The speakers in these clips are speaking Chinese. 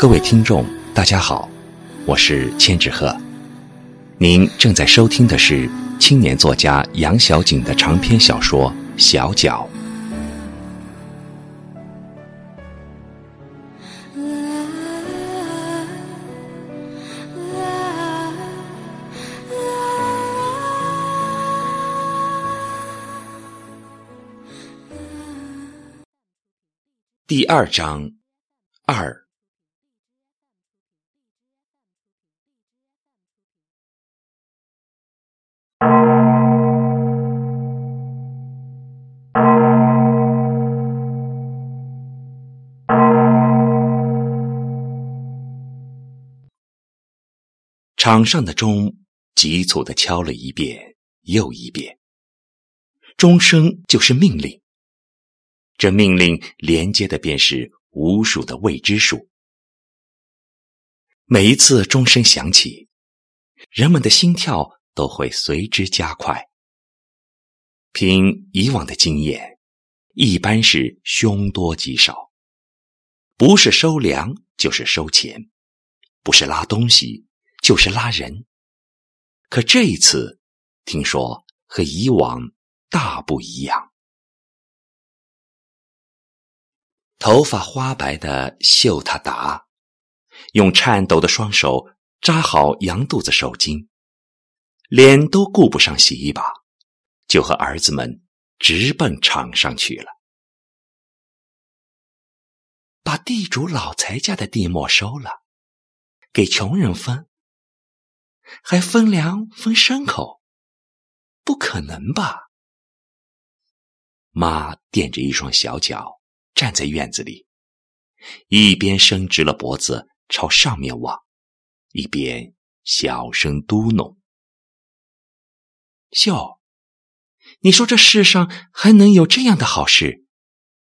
各位听众，大家好，我是千纸鹤。您正在收听的是青年作家杨小景的长篇小说《小脚》。第二章场上的钟急促的敲了一遍又一遍，钟声就是命令。这命令连接的便是无数的未知数。每一次钟声响起，人们的心跳都会随之加快。凭以往的经验，一般是凶多吉少，不是收粮就是收钱，不是拉东西。就是拉人，可这一次听说和以往大不一样。头发花白的秀塔达，用颤抖的双手扎好羊肚子手巾，脸都顾不上洗一把，就和儿子们直奔场上去了，把地主老财家的地没收了，给穷人分。还分粮分牲口，不可能吧？妈垫着一双小脚站在院子里，一边伸直了脖子朝上面望，一边小声嘟哝：“秀，你说这世上还能有这样的好事，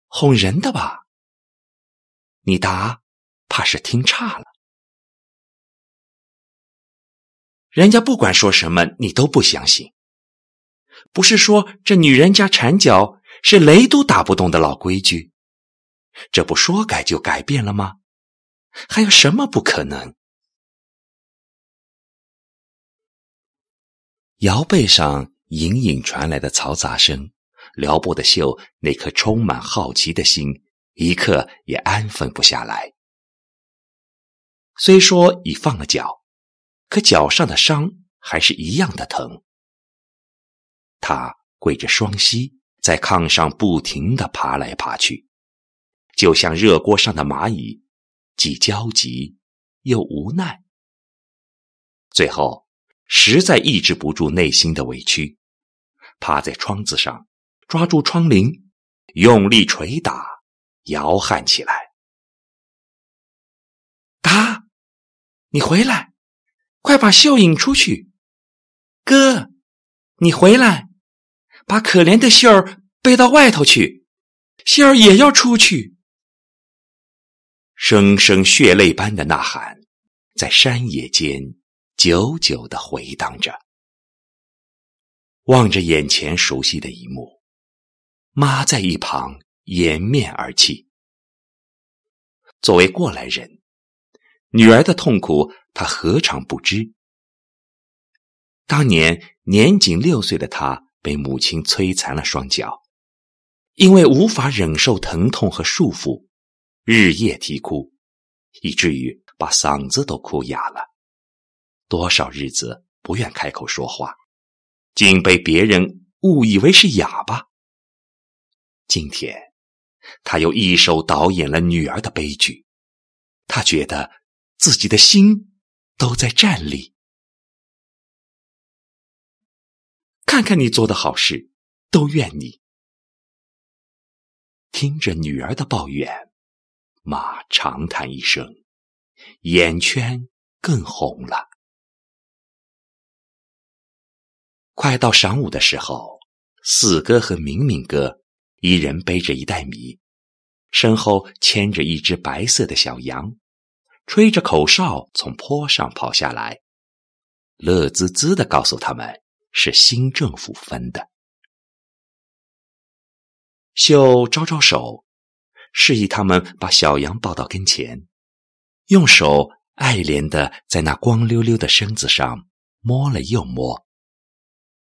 哄人的吧？你答，怕是听差了。”人家不管说什么，你都不相信。不是说这女人家缠脚是雷都打不动的老规矩，这不说改就改变了吗？还有什么不可能？摇背上隐隐传来的嘈杂声，撩拨的秀那颗充满好奇的心，一刻也安分不下来。虽说已放了脚。可脚上的伤还是一样的疼。他跪着双膝，在炕上不停的爬来爬去，就像热锅上的蚂蚁，既焦急又无奈。最后，实在抑制不住内心的委屈，趴在窗子上，抓住窗棂，用力捶打，摇撼起来。打，你回来！快把秀引出去，哥，你回来，把可怜的秀儿背到外头去，秀儿也要出去。声声血泪般的呐喊，在山野间久久的回荡着。望着眼前熟悉的一幕，妈在一旁掩面而泣。作为过来人。女儿的痛苦，他何尝不知？当年年仅六岁的他被母亲摧残了双脚，因为无法忍受疼痛和束缚，日夜啼哭，以至于把嗓子都哭哑了。多少日子不愿开口说话，竟被别人误以为是哑巴。今天，他又一手导演了女儿的悲剧，他觉得。自己的心都在站立，看看你做的好事，都怨你。听着女儿的抱怨，妈长叹一声，眼圈更红了。快到晌午的时候，四哥和明明哥一人背着一袋米，身后牵着一只白色的小羊。吹着口哨从坡上跑下来，乐滋滋的告诉他们是新政府分的。秀招招手，示意他们把小羊抱到跟前，用手爱怜的在那光溜溜的身子上摸了又摸。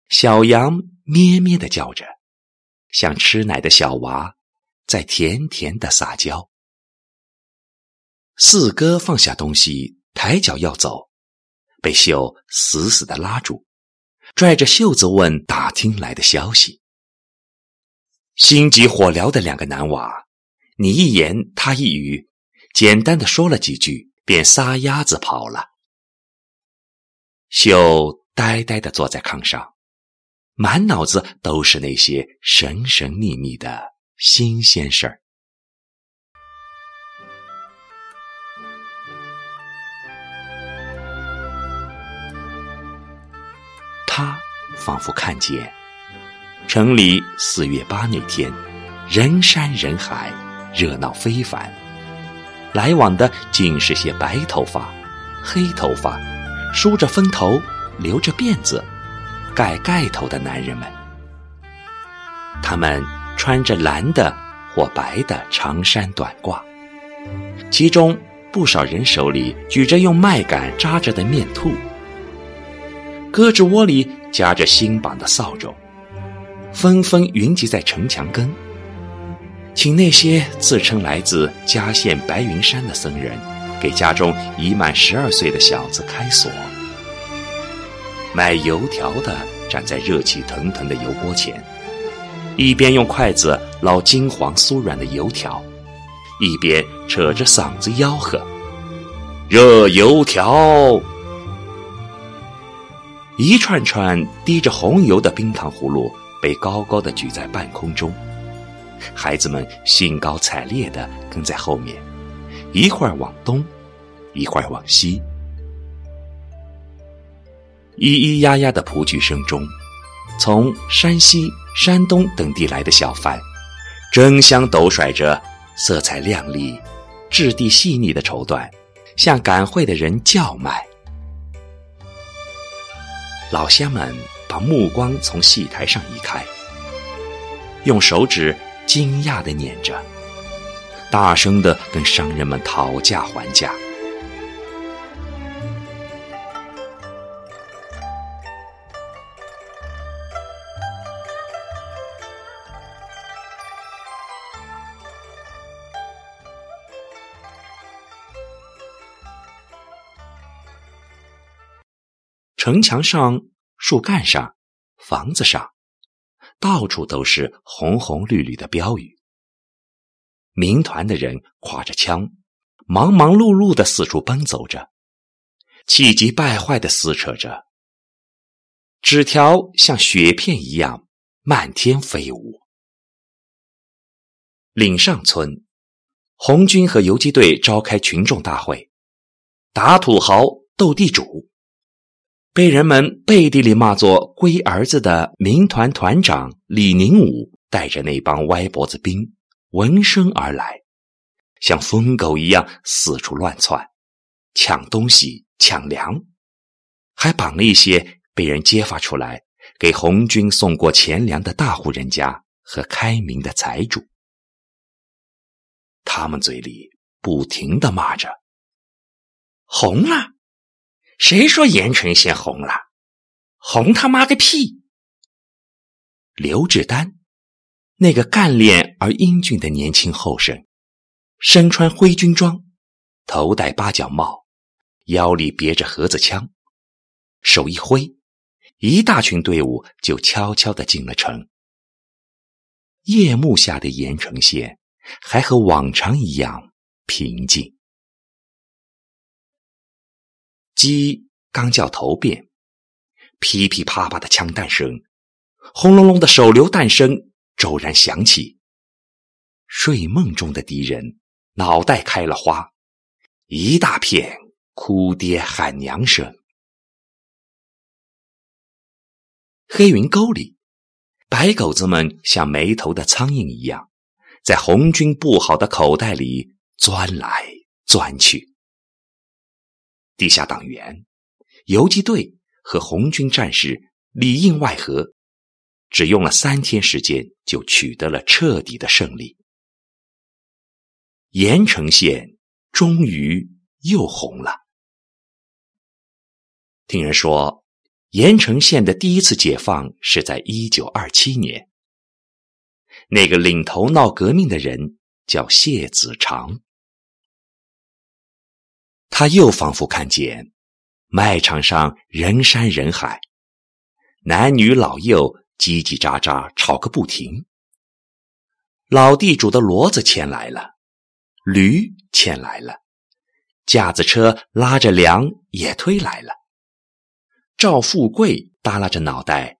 小羊咩咩的叫着，像吃奶的小娃在甜甜的撒娇。四哥放下东西，抬脚要走，被秀死死的拉住，拽着袖子问打听来的消息。心急火燎的两个男娃，你一言他一语，简单的说了几句，便撒丫子跑了。秀呆呆的坐在炕上。满脑子都是那些神神秘秘的新鲜事儿。他仿佛看见城里四月八那天，人山人海，热闹非凡。来往的尽是些白头发、黑头发，梳着分头，留着辫子。盖盖头的男人们，他们穿着蓝的或白的长衫短褂，其中不少人手里举着用麦秆扎着的面兔，胳肢窝里夹着新绑的扫帚，纷纷云集在城墙根，请那些自称来自嘉县白云山的僧人，给家中已满十二岁的小子开锁。卖油条的站在热气腾腾的油锅前，一边用筷子捞金黄酥软的油条，一边扯着嗓子吆喝：“热油条！”一串串滴着红油的冰糖葫芦被高高的举在半空中，孩子们兴高采烈地跟在后面，一会儿往东，一会儿往西。咿咿呀呀的蒲剧声中，从山西、山东等地来的小贩，争相抖甩着色彩亮丽、质地细腻的绸缎，向赶会的人叫卖。老乡们把目光从戏台上移开，用手指惊讶地捻着，大声地跟商人们讨价还价。城墙上、树干上、房子上，到处都是红红绿绿的标语。民团的人挎着枪，忙忙碌碌的四处奔走着，气急败坏的撕扯着。纸条像雪片一样漫天飞舞。岭上村，红军和游击队召开群众大会，打土豪斗地主。被人们背地里骂作“龟儿子”的民团团长李宁武，带着那帮歪脖子兵闻声而来，像疯狗一样四处乱窜，抢东西、抢粮，还绑了一些被人揭发出来给红军送过钱粮的大户人家和开明的财主。他们嘴里不停的骂着：“红了！”谁说盐城县红了？红他妈个屁！刘志丹，那个干练而英俊的年轻后生，身穿灰军装，头戴八角帽，腰里别着盒子枪，手一挥，一大群队伍就悄悄的进了城。夜幕下的盐城县还和往常一样平静。鸡刚叫头遍，噼噼啪啪的枪弹声，轰隆隆的手榴弹声骤然响起。睡梦中的敌人脑袋开了花，一大片哭爹喊娘声。黑云沟里，白狗子们像没头的苍蝇一样，在红军布好的口袋里钻来钻去。地下党员、游击队和红军战士里应外合，只用了三天时间就取得了彻底的胜利。盐城县终于又红了。听人说，盐城县的第一次解放是在一九二七年。那个领头闹革命的人叫谢子长，他又仿佛看见卖场上人山人海，男女老幼叽叽喳喳吵个不停。老地主的骡子牵来了，驴牵来了，架子车拉着粮也推来了。赵富贵耷拉着脑袋，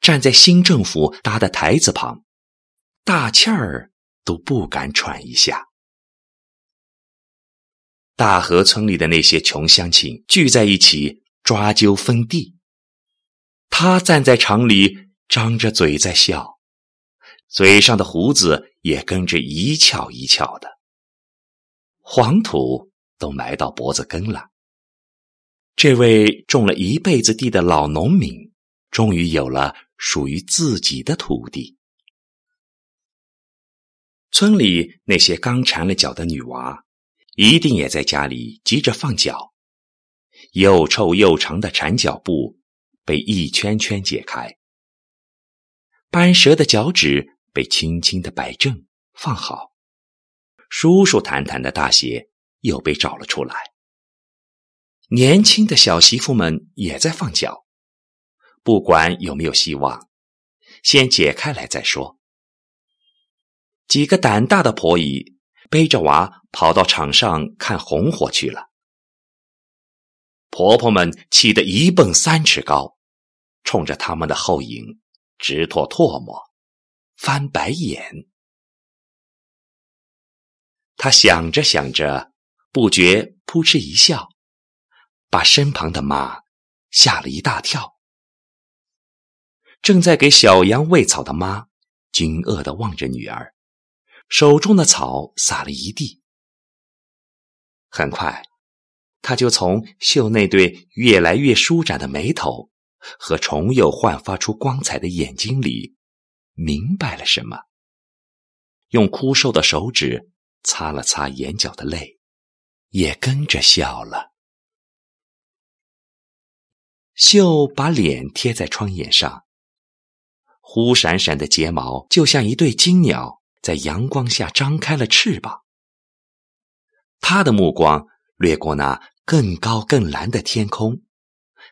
站在新政府搭的台子旁，大气儿都不敢喘一下。大河村里的那些穷乡亲聚在一起抓阄分地，他站在场里张着嘴在笑，嘴上的胡子也跟着一翘一翘的，黄土都埋到脖子根了。这位种了一辈子地的老农民，终于有了属于自己的土地。村里那些刚缠了脚的女娃，一定也在家里急着放脚。又臭又长的缠脚布被一圈圈解开，斑蛇的脚趾被轻轻的摆正放好，舒舒坦坦的大鞋又被找了出来。年轻的小媳妇们也在放脚，不管有没有希望，先解开来再说。几个胆大的婆姨背着娃跑到场上看红火去了。婆婆们气得一蹦三尺高，冲着他们的后影直吐唾沫，翻白眼。他想着想着，不觉扑哧一笑。把身旁的妈吓了一大跳。正在给小羊喂草的妈惊愕地望着女儿，手中的草撒了一地。很快，他就从秀那对越来越舒展的眉头和重又焕发出光彩的眼睛里明白了什么，用枯瘦的手指擦了擦眼角的泪，也跟着笑了。秀把脸贴在窗沿上，忽闪闪的睫毛就像一对金鸟在阳光下张开了翅膀。他的目光掠过那更高更蓝的天空，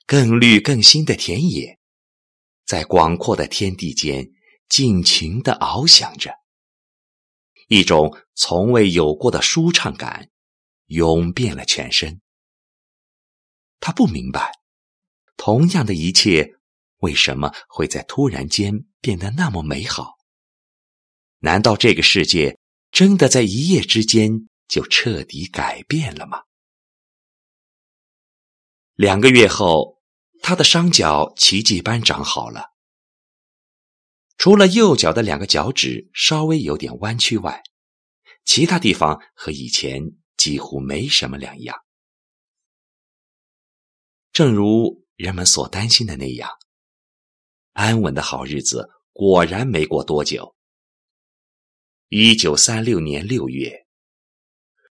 更绿更新的田野，在广阔的天地间尽情地翱翔着，一种从未有过的舒畅感涌遍了全身。他不明白。同样的一切，为什么会在突然间变得那么美好？难道这个世界真的在一夜之间就彻底改变了吗？两个月后，他的双脚奇迹般长好了，除了右脚的两个脚趾稍微有点弯曲外，其他地方和以前几乎没什么两样。正如。人们所担心的那样，安稳的好日子果然没过多久。一九三六年六月，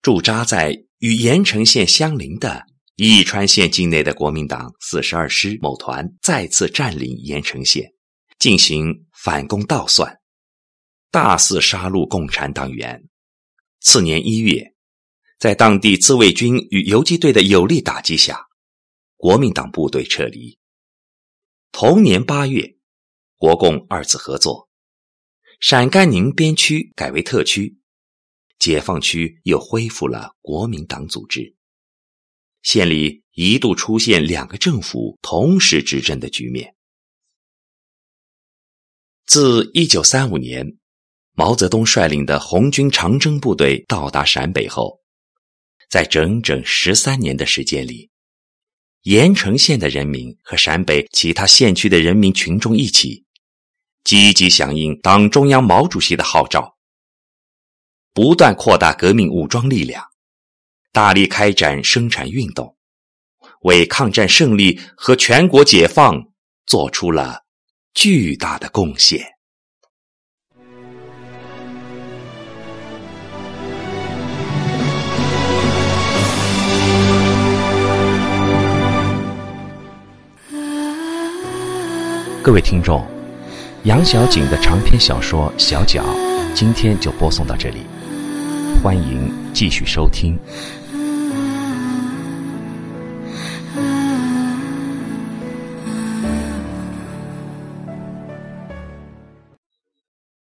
驻扎在与盐城县相邻的伊川县境内的国民党四十二师某团再次占领盐城县，进行反攻倒算，大肆杀戮共产党员。次年一月，在当地自卫军与游击队的有力打击下。国民党部队撤离。同年八月，国共二次合作，陕甘宁边区改为特区，解放区又恢复了国民党组织。县里一度出现两个政府同时执政的局面。自一九三五年，毛泽东率领的红军长征部队到达陕北后，在整整十三年的时间里。盐城县的人民和陕北其他县区的人民群众一起，积极响应党中央、毛主席的号召，不断扩大革命武装力量，大力开展生产运动，为抗战胜利和全国解放做出了巨大的贡献。各位听众。杨小景的长篇小说《小脚》，今天就播送到这里，欢迎继续收听。